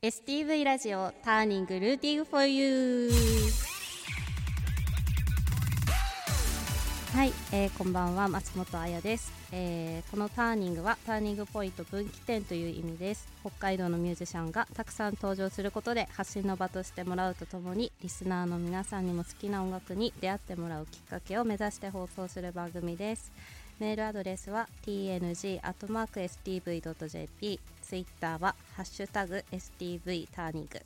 STV ラジオターニングルーティングフォーユーはい、えー、こんばんは松本彩です、えー、このターニングはターニングポイント分岐点という意味です。北海道のミュージシャンがたくさん登場することで発信の場としてもらうとともにリスナーの皆さんにも好きな音楽に出会ってもらうきっかけを目指して放送する番組です。メールアドレスは tng.stv.jp ツイッターはハッシュタグ STV ターニング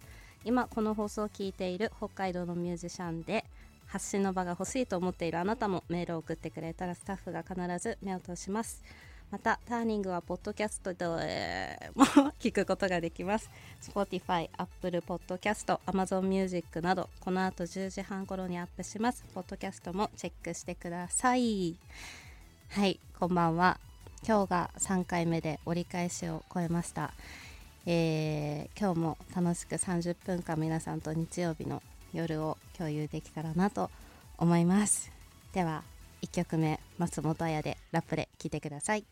今この放送を聞いている北海道のミュージシャンで発信の場が欲しいと思っているあなたもメールを送ってくれたらスタッフが必ず目を通します。またターニングはポッドキャストでも聞くことができます。Spotify、Apple Podcast、Amazon Music などこの後10時半頃にアップします。ポッドキャストもチェックしてください。はいこんばんは。今日が3回目で折り返しを超えました、えー、今日も楽しく30分間皆さんと日曜日の夜を共有できたらなと思います。では1曲目松本彩でラップで聴いてください。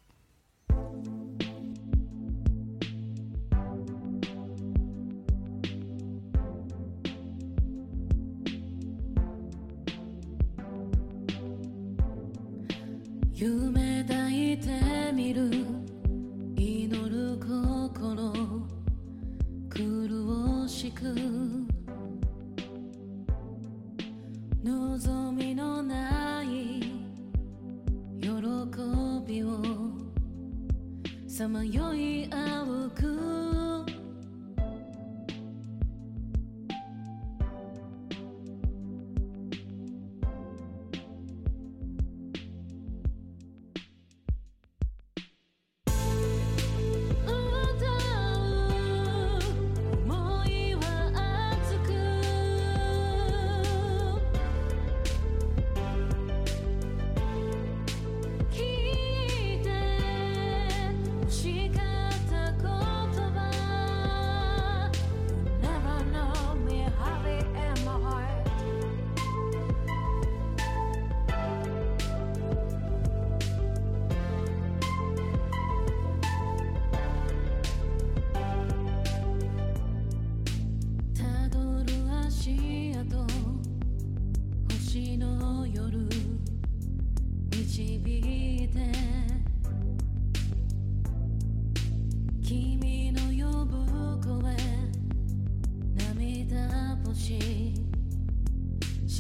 夢抱いてみる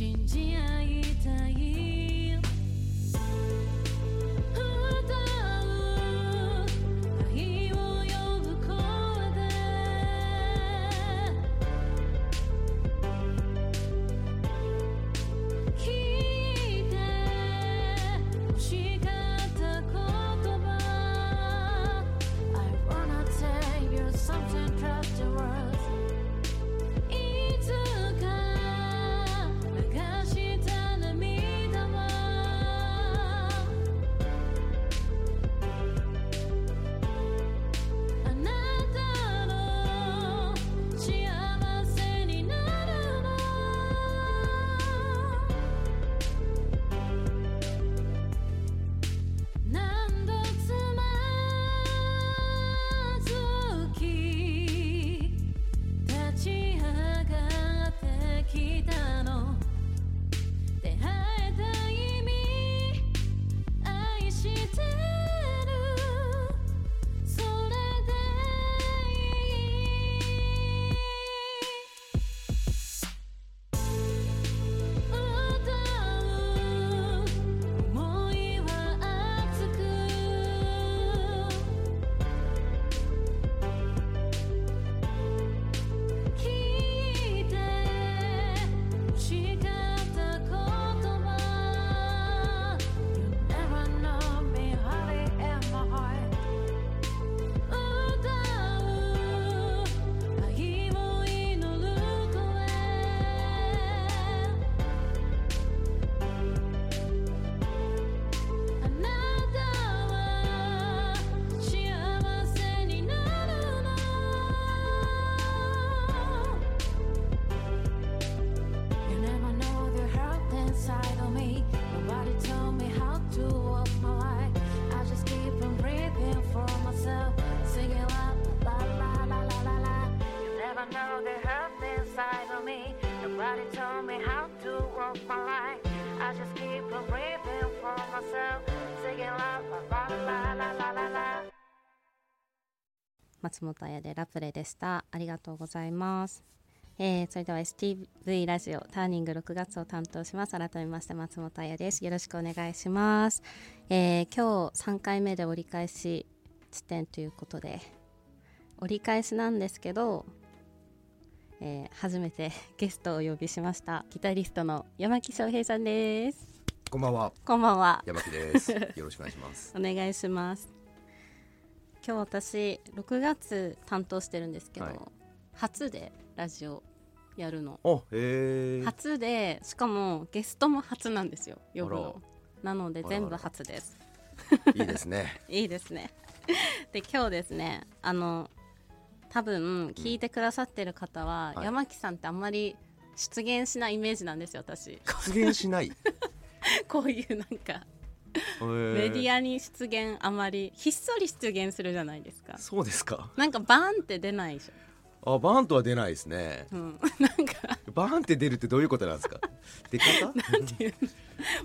Tindinha. 松本彩でラプレでした。ありがとうございます。えーそれでは STV ラジオターニング6月を担当します。改めまして松本彩です。よろしくお願いします、えー今日3回目で折り返し地点ということで折り返しなんですけど、えー初めて ゲストをお呼びしました。ギタリストの山木翔平さんです。こんばんは、こんばんは。山木です。よろしくお願いします。お願いします今日私6月担当してるんですけど、はい。初でラジオやるの。初でしかもゲストも初なんですよ呼ぶの。なので全部初です。いいですね。いいですね。で今日ですねあの多分聞いてくださってる方は、はい。山木さんってあんまり出現しないイメージなんですよ私。出現しない。こういうなんかメメディアに出現あまりひっそり出現するじゃないですか。そうですか。なんかバーンって出ないでしょ、あ、バーンとは出ないですね。うん、なんか。バーンって出るってどういうことなんですか？出方？なんていう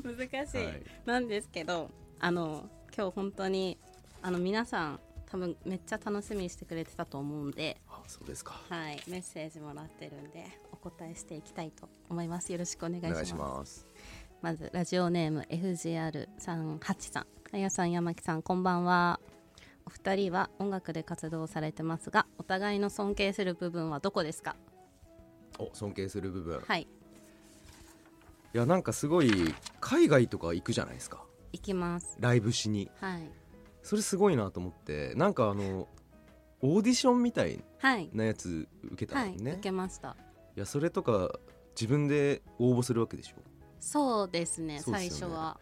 の？難しい、はい。なんですけどあの今日本当にあの皆さん多分めっちゃ楽しみにしてくれてたと思うんで、あ、そうですか。はい、メッセージもらってるんでお答えしていきたいと思います。よろしくお願いしお願います。しまずラジオネーム FGR38 さんかやさん山木さんこんばんはお二人は音楽で活動されてますがお互いの尊敬する部分はどこですか？お、尊敬する部分。いはいや、なんかすごい海外とか行くじゃないですか。行きますライブしに。はいそれすごいなと思って、なんかあの。オーディションみたいはいなやつ受けたはい、のね。受けましたいや、それとか。自分で応募するわけでしょ。そうですねね。最初は。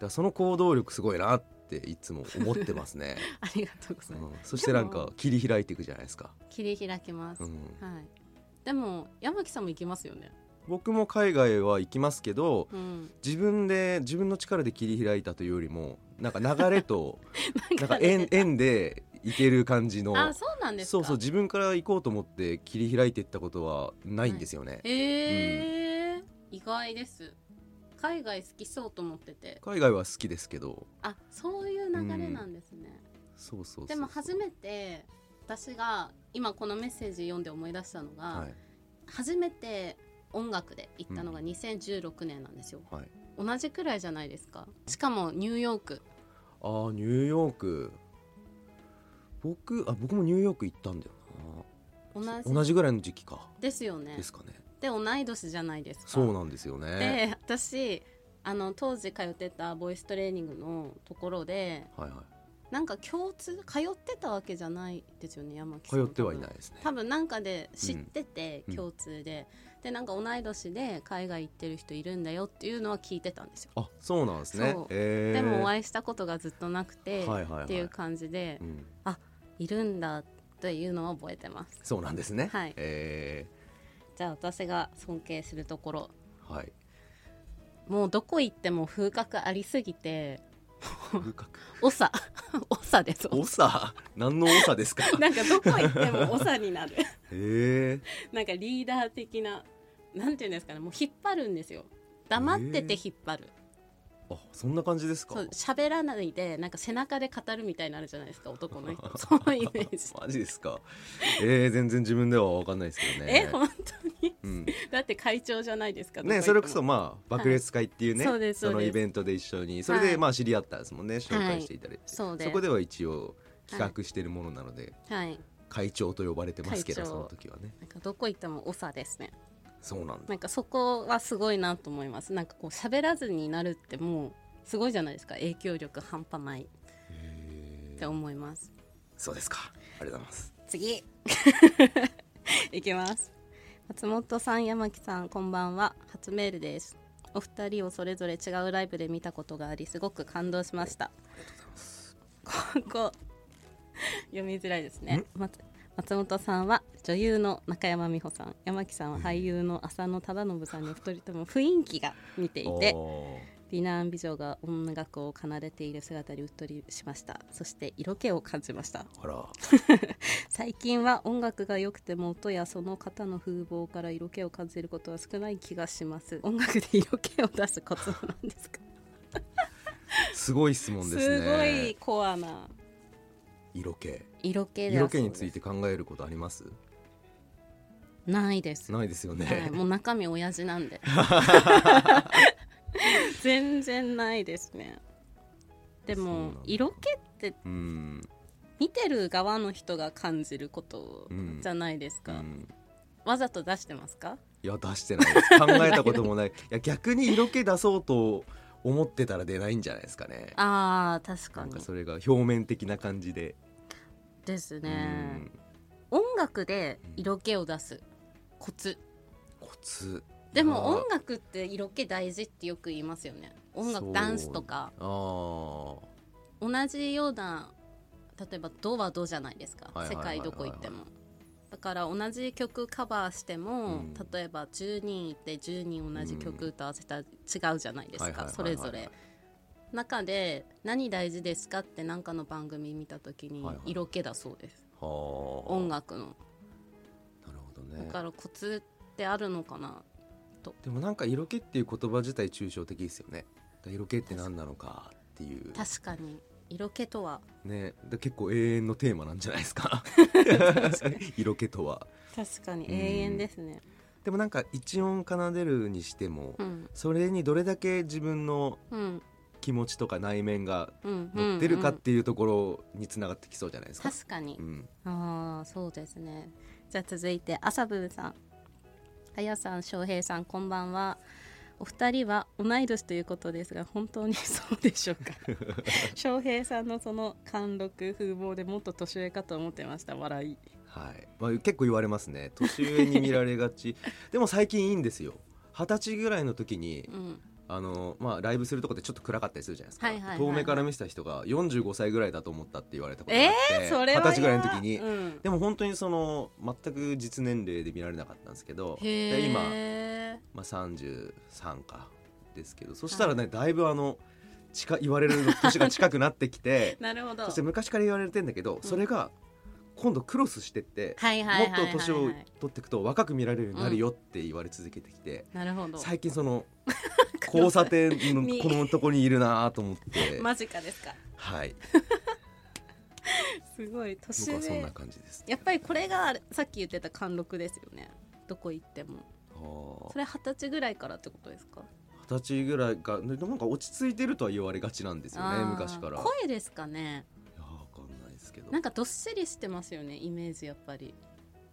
だその行動力すごいなっていつも思ってますね。ありがとうございます、うん、そしてなんか切り開いていくじゃないですか、切り開きます、うん、はい。でも山木さんも行きますよね。僕も海外は行きますけどうん。自分で自分の力で切り開いたというよりもなんか流れと なんかね縁縁で行ける感じの。あそうなんですか。そうそう自分から行こうと思って切り開いていったことはないんですよね、えー。意外です海外好きそうと思ってて。海外は好きですけど。あそういう流れなんですね、そうそうそうそう。でも初めて私が今このメッセージ読んで思い出したのが、はい。初めて音楽で行ったのが2016年なんですよ、はい。同じくらいじゃないですか。しかもニューヨーク。あーニューヨーク。僕あ僕もニューヨーク行ったんだよ同じ。な同じぐらいの時期か。ですよね。ですかねで同い年じゃないですか。そうなんですよね。で私あの当時通ってたボイストレーニングのところではいはい。なんか共通通ってたわけじゃないですよね山木さん通ってはいないですね。多分なんかで知ってて、うん。共通で。でなんか同い年で海外行ってる人いるんだよっていうのは聞いてたんですよ。あそうなんですね。えー。でもお会いしたことがずっとなくて、はいはいはい。っていう感じでう、ん、いるんだというのは覚えてます。そうなんですね。はい。えじゃあ私が尊敬するところ。ー、はい。もうどこ行っても風格ありすぎて風格？長長 です。長何の長ですか？なんかどこ行っても長になる。へえ。なんかリーダー的ななんていうんですかね。もう引っ張るんですよ。黙ってて引っ張る、あそんな感じですか？そう喋らないでなんか背中で語るみたいになるじゃないですか男の人。そういうイメージ。マジですか？えー、全然自分では分かんないですけどね。え本当に？うん、だって会長じゃないですかどねそれこそまあ爆裂会っていうね、そうですそうです。のイベントで一緒に。それはい。でまあ知り合ったんですもんね紹介していただいて、そうです。そこでは一応企画してるものなので、はい。会長と呼ばれてますけどその時はね。なんかどこ行っても長ですねそうなんだ。なんかそこはすごいなと思います。なんかこう喋らずになるってもうすごいじゃないですか。影響力半端ない。って思います。そうですか。ありがとうございます。次。いきます。松本さん山木さんこんばんは。初メールです。お二人をそれぞれ違うライブで見たことがありすごく感動しました。ここ読みづらいですね。松松本さんは女優の中山美穂さん山木さんは俳優の浅野忠信さんに2人とも雰囲気が似ていてお美男美女が音楽を奏でている姿にうっとりしました。そして色気を感じました。最近は音楽が良くても音やその方の風貌から色気を感じることは少ない気がします。音楽で色気を出すコツは何ですか？すごい質問ですね。すごいコアな色気。色気だ色気についてて考えることあります？ないです。ないですよね、はい、もう中身親父なんで。全然ないですね。でもだ。色気ってうん。見てる側の人が感じることうん。じゃないですか、うん。わざと出してますか？いや出してないです。考えたこともない。いや逆に色気出そうと思ってたら出ないんじゃないですかね。あー確かに。なんかそれが表面的な感じで、ですうねん。音楽で色気を出す。コツ。コツ。でも音楽って色気大事ってよく言いますよね。音そう楽ダンスとか。あー。同じような例えば「ド」は「ド」じゃないですか。世はいはいはいはい。界どこ行ってもだから同じ曲カバーしても、うん。例えば10人いて10人同じ曲歌わせたら違うじゃないですかはいはいはいはい。それぞれ。中で何大事ですかって何かの番組見た時にはいはい。色気だそうです、はあ。音楽の。なるほどね。だからコツってあるのかな？でもなんか色気っていう言葉自体抽象的ですよね。色気って何なのかっていう。確かに色気とは？ねで結構永遠のテーマなんじゃないですか。色気とは。確かにうん。永遠ですね。でもなんか一音奏でるにしても、うん。それにどれだけ自分のうん。気持ちとか内面がうん乗ってるかっうんていうところにつながってきそうじゃないですか。確かに。うん、ああそうですね。じゃあ続いて朝ブーさん。あやさん翔平さんこんばんはお二人は同い年ということですが本当にそうでしょうか？翔平さんのその貫禄風貌でもっと年上かと思ってました笑い。はい。まあ、結構言われますね。年上に見られがち。でも最近いいんですよ。二十歳ぐらいの時にうんあの、まあ、ライブするとこってちょっと暗かったりするじゃないですか、はいはいはいはい。遠目から見せた人が45歳ぐらいだと思ったって言われたことがあって、二十歳ぐらいの嫌時に、うん、でも本当にその全く実年齢で見られなかったんですけどへで今、えまあ、33かですけどそしたらね、だいぶあの近言われる年が近くなってきて なるほど。そして昔から言われてんだけど、それが今度クロスしてって、もっと年を取っていくと若く見られるようになるよって言われ続けてきて、なるほど。最近その 交差点のにこのとこにいるなと思って、マジかですか。はい。すごい年上。僕はそんな感じです。やっぱりこれがさっき言ってた貫禄ですよね。どこ行っても。はあそれ二十歳ぐらいからってことですか？二十歳ぐらいかなんか落ち着いてるとは言われがちなんですよね昔から。い声ですかねけど。なんかどっしりしてますよねイメージやっぱり。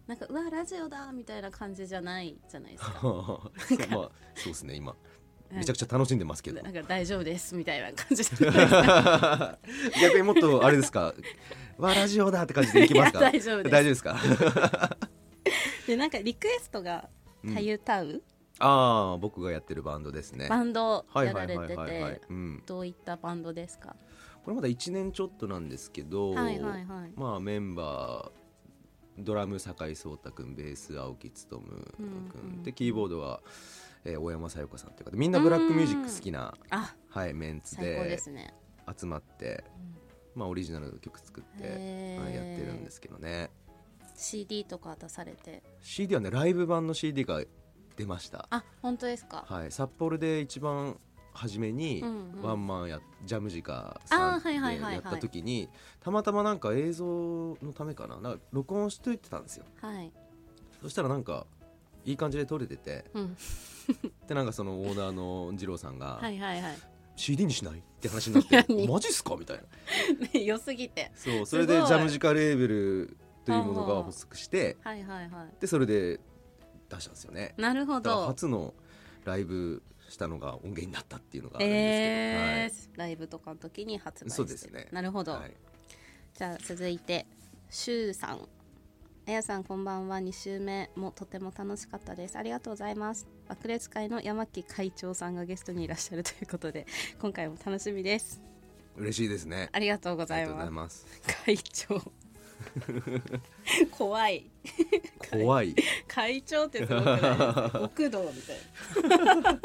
なんかうわラジオだみたいな感じじゃないじゃないですか。まあそうですね今。めちゃくちゃ楽しんでますけど。なんか大丈夫ですみたいな感じ 逆にもっとあれですか？わラジオだって感じでいきますか？大丈夫です。か？でなんかリクエストが「うん。たゆたう」ああ僕がやってるバンドですね。バンドやられててうん。どういったバンドですか？これまだ1年ちょっとなんですけど、はいはいはい。まあメンバードラム酒井壮太君ベース青木勉君、うんうんでキーボードは、えー大山さよ子さんというかみんなブラックミュージック好きな、あはい、メンツで集まって、まあ、オリジナルの曲作って、はいやってるんですけどね。CD とか出されて。CD はねライブ版の CD が出ました、あ本当ですか。はい、札幌で一番初めにワンマンやジャムジカさんでやった時にたまたまなんか映像のためかな。なんか録音しといてたんですよ。はい。そしたらなんかいい感じで撮れててうん。でなんかそのオーナーの二郎さんがはいはいはい。CD にしないって話になって 何？マジっすか？みたいな。良すぎて。そうそれでジャムジカレーベルというものが発足してはいはいはい。でそれで出したんですよね。なるほど。初のライブしたのが音源になったっていうのがあるんですえーライブとかの時に発売そうですね。なるほど、けど、はい。じゃあ続いてしゅうさん。あやさんこんばんは。2週目もとても楽しかったです。ありがとうございます。爆裂会の山木会長さんがゲストにいらっしゃるということで 今回も楽しみです。嬉しいですね。ありがとうございます。会長。怖い。怖い。会長ってすごくないですか？極道みたいな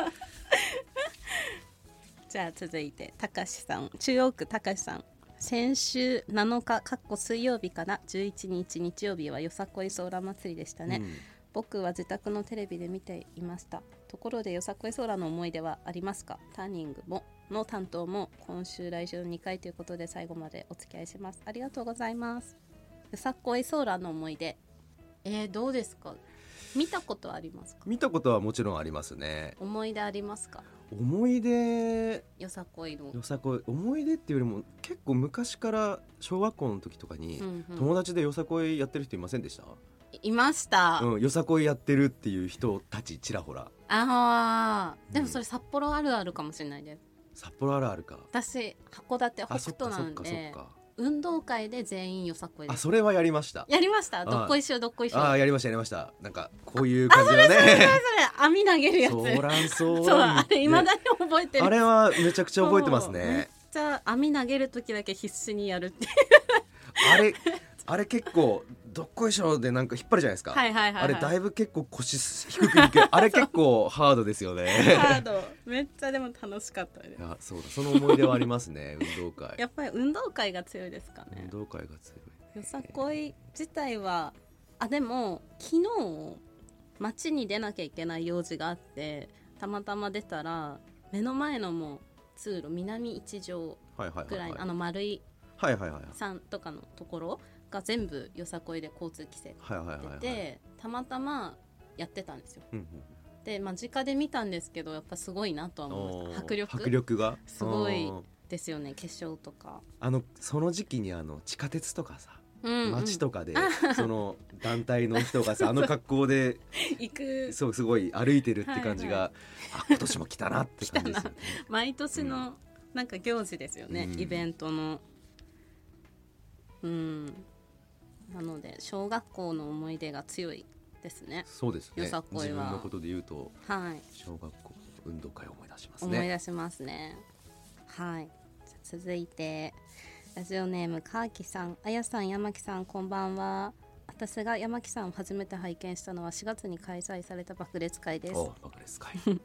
じゃあ続いてたかしさん。中央区たかしさん。先週7日かっこ水曜日から11日日曜日はよさこいソーラー祭りでしたね、うん。僕は自宅のテレビで見ていました。ところでよさこいソーラーの思い出はありますか？ターニングもの担当も今週来週2回ということで最後までお付き合いします。ありがとうございます。よさこいソーラーの思い出。えー、どうですか？見たことありますか？見たことはもちろんありますね。思い出ありますか？思い出よさこいの。よさこい。思い出っていうよりも結構昔から小学校の時とかに、うんうん。友達でよさこいやってる人いませんでした、いました、うん、よさこいやってるっていう人たちちらほら。ああうん。でもそれ札幌あるあるかもしれないです札幌あるあるか。私函館北あそっかそっか斗なんでそっか運動会で全員よさこいあそれはやりました。やりました。あどっこいしょどっこいしょあーやりましたやりました。なんかこういう感じのね。それ網投げるやつ。ソーランソーそうランあれいまだに覚えてる。あれはめちゃくちゃ覚えてますそう。めっねちゃ網投げる時だけ必死にやるってあれあれ結構どっこいしょでなんか引っ張るじゃないですか、はいはいはい、はい、あれだいぶ結構腰低くいく あれ結構ハードですよね。ハード。めっちゃでも楽しかったです。いやそうだ。その思い出はありますね。運動会。やっぱり運動会が強いですかね。運動会が強い。よさこい自体はあでも昨日街に出なきゃいけない用事があってたまたま出たら目の前のもう通路南一条はいはいはいはい。ぐらいのあの丸いはいはいはい。山とかのところが全部よさこいで交通規制はいはいはいはい。が出てたまたまやってたんですよ。うんうんで間近で見たんですけどやっぱすごいなとは思いました迫力。迫力が？すごいうんですよね決勝とか、あのその時期にあの地下鉄とかさうんうん。街とかでその団体の人がさ あの格好で行く。そうすごい歩いてるって感じはいはがあ今年も来たなって感じですよね。毎年のなんか行事ですよね、うん。イベントの。うんなので小学校の思い出が強いですね。そうですね。よさこいは。自分のことで言うとはい。小学校の運動会を思い出します思いね。出しますねはい続いてラジオネームカーキさん。あやさん山木さんこんばんは。私が山木さんを初めて拝見したのは4月に開催された爆裂会です。おバカですかい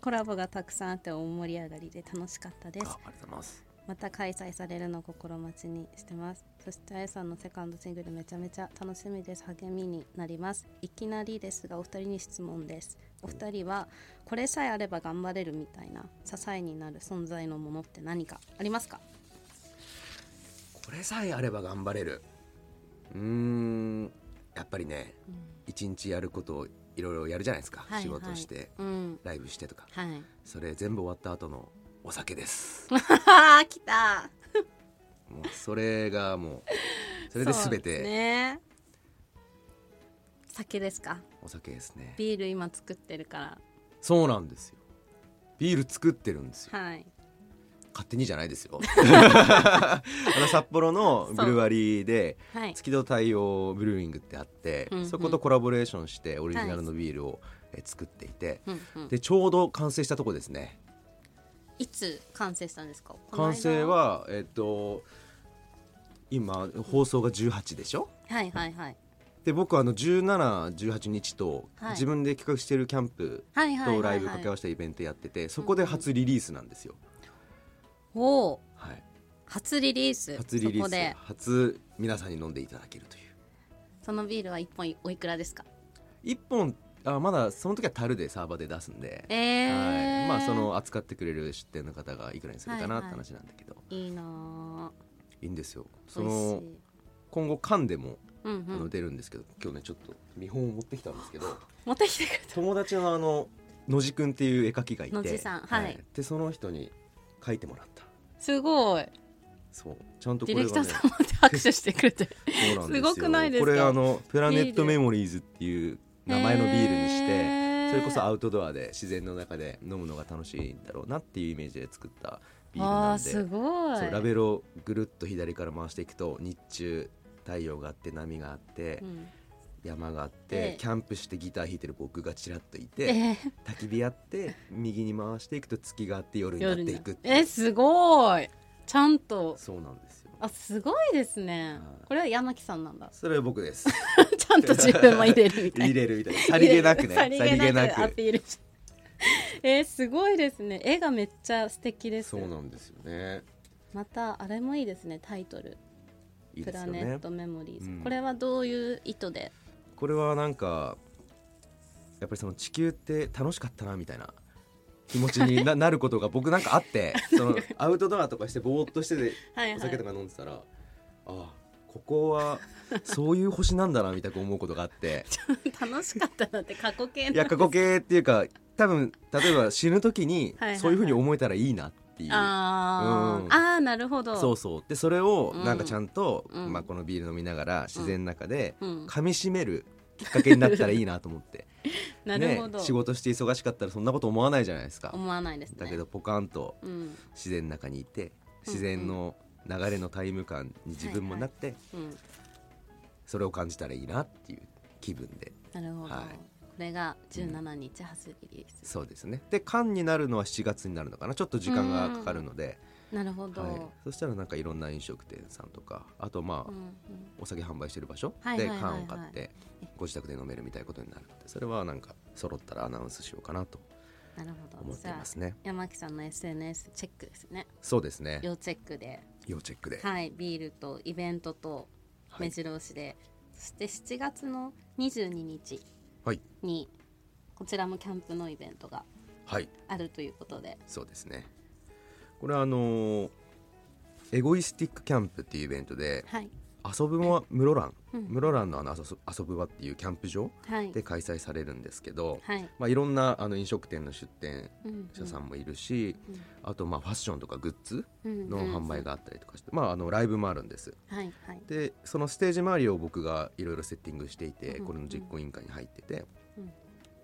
コラボがたくさんあって大盛り上がりで楽しかったです。あありがとうございますまた開催されるのを心待ちにしてます。そしてあやさんのセカンドシングルめちゃめちゃ楽しみです。励みになります。いきなりですがお二人に質問です。お二人はこれさえあれば頑張れるみたいな支えになる存在のものって何かありますか？これさえあれば頑張れる。うーんやっぱりね一日やることをいろいろやるじゃないですか、はい。仕事してうん。ライブしてとか。はい。それ全部終わった後のお酒です。来た。もうそれがもうそれで全てね。酒ですか？お酒ですね。ビール今作ってるかそうなんですよ。ビール作ってるんですよ。らはい。勝手にじゃないですよ。あの札幌のブルワリーではい。月戸太陽ブルーイングってあって、うんうん。そことコラボレーションしてオリジナルのビールをえ作っていて、うんうん。でちょうど完成したとこですねいつ完成したんですか？完成はえっと今放送が18でしょ？はいはいはい。で僕あの1718日とはい。自分で企画してるキャンプとライブ掛け合わせたイベントやっててそこで初リリースなんですよ、おお。はい、初リリース？初リリース。初皆さんに飲んでいただけるという。そのビールは1本おいくらですか？1本あまだその時は樽でサーバーで出すんで、えーはい、まあその扱ってくれる出店の方がいくらにするかなってはいはい話なんだけど、いいない、いんですよ。ぁその今後缶でもうんあうん。の出るんですけど、今日ねちょっと見本を持ってきたんですけど持ってきてくれた友達のあの野地くんっていう絵描きがいて。野地さんはい。でその人に描いてもらった。すごい。そう。ちゃんとこディれがねレクターさんまで拍手してくれて。すごくないですか？これあのプラネットメモリーズっていう名前のビールにしてそれこそアウトドアで自然の中で飲むのが楽しいんだろうなっていうイメージで作ったビールあなんで。ーすごい。ラベルをぐるっと左から回していくと日中太陽があって波があって、うん。山があって、ええ。キャンプしてギター弾いてる僕がちらっといて、えー焚き火やって右に回していくと月があって夜になっていくってえすごい。ちゃんと。そうなんですよ。あすごいですね。はい。これは山木さんなんだ。それは僕です んと自分も入れるみたいな。入れるみたいな。さりげなくね。さりげなくアピールし。えー、すごいですね。絵がめっちゃ素敵です。そうなんですよね。またあれもいいですねタイトル。いいね。ラネットメモリーズ、うんこれはどういう意図で？これはなんかやっぱりその地球って楽しかったなみたいな。気持ちにな なることが僕なんかあって。その アウトドアとかしてぼーっとしててはいお酒とか飲んでたら、ああここはそういう星なんだなみたいな思うことがあって。楽しかったなって過去形いや過去形っていうか多分例えば死ぬ時にはいはいはい。そういうふうに思えたらいいなっていう。あー、うん。あーなるほど。そうそう。でそれをうん。なんかちゃんと、うん。まあ、このビール飲みながら自然の中でうん。噛みしめるきっかけになったらいいなと思って。なるほど、ね、仕事して忙しかったらそんなこと思わないじゃないですか。思わないですね。だけどポカンとうん。自然の中にいて自然の流れのタイム感に自分もなってうん。それを感じたらいいなっていう気分で。なるほど、はい。これが17日初リリース、そうですね。で缶になるのは7月になるのかな。ちょっと時間がかかるので、なるほど、はい、そしたらなんかいろんな飲食店さんとかあとまあ、うんうん。お酒販売してる場所はいはいはいはい。で缶を買ってご自宅で飲めるみたいなことになるのでそれはなんか揃ったらアナウンスしようかなとなるほど。思っていますね。山木さんの SNS チェックですね。そうですね。要チェックで要チェックで。はいビールとイベントとはい。目白押しで、そして7月の22日はい。にこちらもキャンプのイベントがはい。あるということで。そうですね。これはあのーエゴイスティックキャンプっていうイベントではい遊ぶは室蘭、うん。室蘭のあの遊ぶ場っていうキャンプ場はい。で開催されるんですけど、はい。まあ、いろんなあの飲食店の出店うん。者さんもいるし、うん。あとまあファッションとかグッズうん。の販売があったりとかして、まあ、あのライブもあるんです。はいはい。でそのステージ周りを僕がいろいろセッティングしていて、うん。これの実行委員会に入っててうん。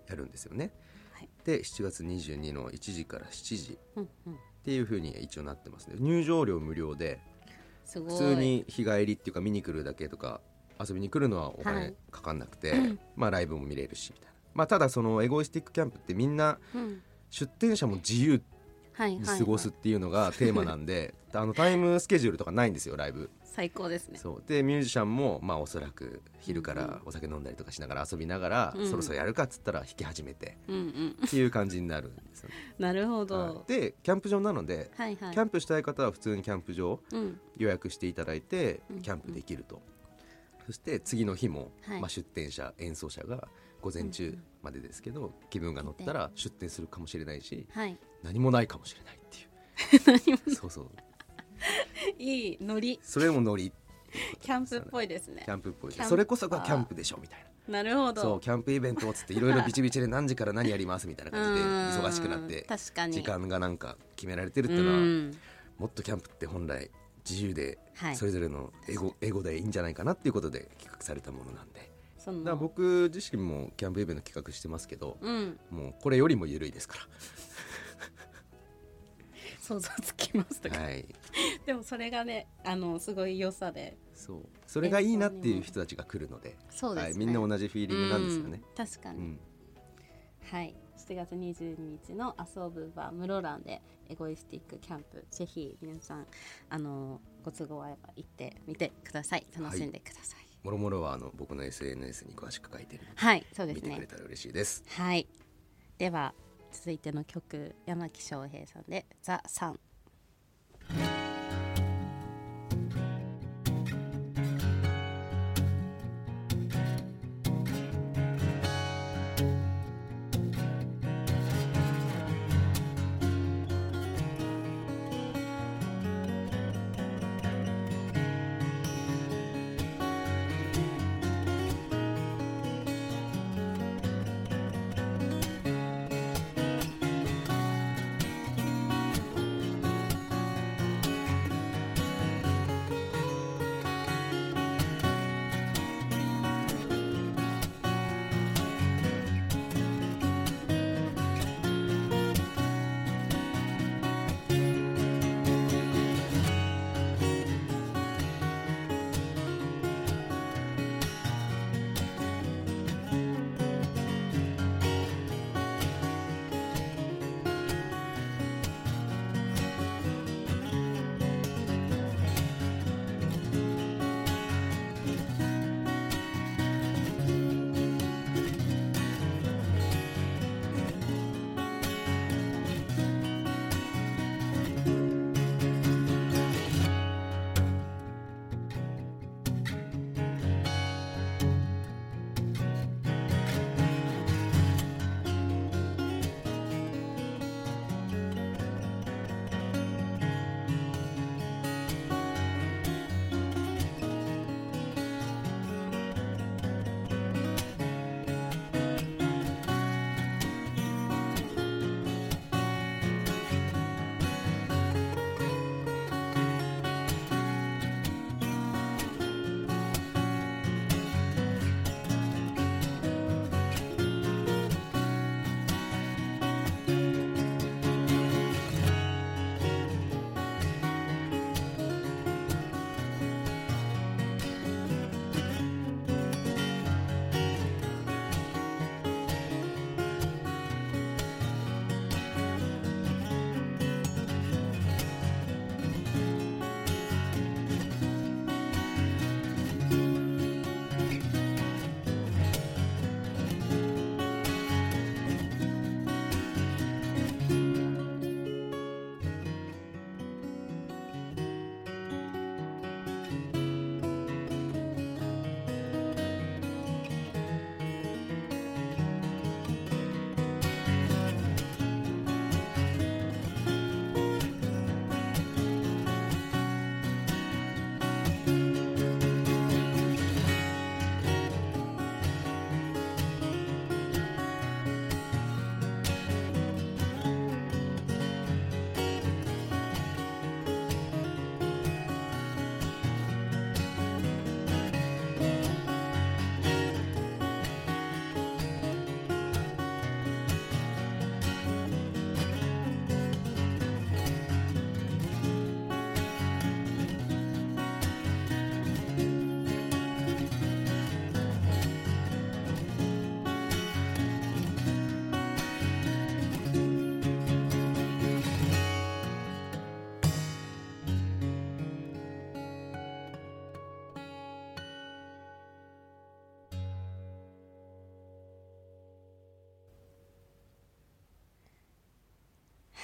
やるんですよね、はい。で7月22の1時から7時うんうん。っていう風に一応なってますね。入場料無料ですごい。普通に日帰りっていうか見に来るだけとか遊びに来るのはおは金い。かかんなくて、まあライブも見れるしみたいな。まあただそのエゴイスティックキャンプってみんなうん。出店者も自由過ごすっていうのがテーマなんで、あのタイムスケジュールとかないんですよライブ。最高ですね。そう。でミュージシャンもまあおそらく昼からお酒飲んだりとかしながら遊びながら、うん。そろそろやるかっつったら弾き始めてうんうんっていう感じになるんですよね、なるほど、はい。でキャンプ場なので、はいはい。キャンプしたい方は普通にキャンプ場うん。予約していただいてうんキャンプできると、そして次の日も、はい。まあ、出店者演奏者が午前中までですけど、気分が乗ったら出店するかもしれないしはい何もないかもしれないっていう。そうそう。いいノリ。それもノリ。キャンプっぽいですね。キャンプっぽいそれこそがキャンプでしょみたいな。なるほそうどキャンプイベントをつっていろいろビチビチで何時から何やりますみたいな感じでうん。忙しくなって確かに。時間がなんか決められてるってういうのはんもっとキャンプって本来自由ではい。それぞれのエゴ,、エゴでいいんじゃないかなっていうことで企画されたものなんで。その。だから僕自身もキャンプイベント企画してますけどうん。もうこれよりも緩いですか想像つきますとか、らはい。でもそれがねあのすごい良さで。そう。それがいいなっていう人たちが来るので。そうですね、はい、みんな同じフィーリングなんですよね。うん。確かに、うん。はい。7月22日の遊ぶ場室蘭でエゴイスティックキャンプ。ぜひ皆さんあのご都合合えば行ってみてください。楽しんでください。もろもろはあの僕の SNS に詳しく書いてるので。はい、そうです見てくれねたら嬉しいです。はい。では続いての曲山木翔平さんで「ザ・サン」「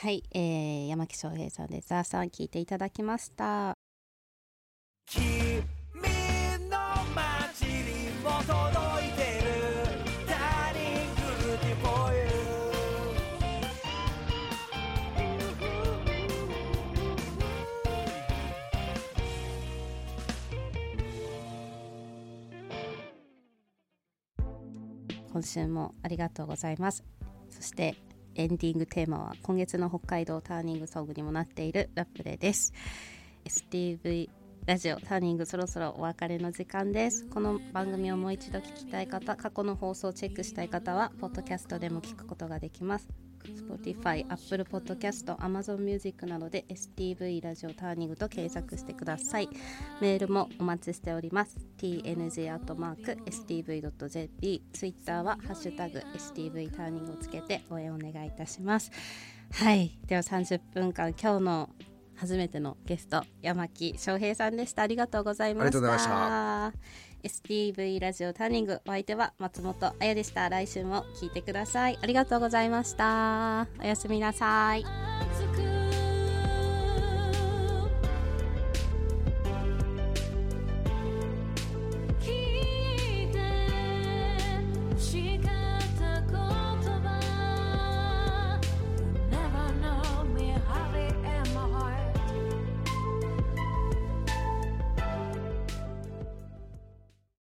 はい、えー、山木翔平さんでザーさん聞いていただきました。君の街にも届いてる。Turning Good for You 今週もありがとうございます。そしてエンディングテーマは今月の北海道ターニングソングにもなっているラプレです。STV ラジオターニングそろそろお別れの時間です。この番組をもう一度聞きたい方過去の放送をチェックしたい方はポッドキャストでも聞くことができます。Spotify、Apple Podcast、Amazon Music などで STV ラジオターニングと検索してください。メールもお待ちしております。Tng.stv.jp ツイッターはハッシュタグ STV ターニングをつけて応援お願いいたします。はい。では30分間今日の初めてのゲスト山木翔平さんでした。ありがとうございました。ありがとうございました STV ラジオターニングお相手は松本彩でした来週も聞いてくださいありがとうございましたおやすみなさい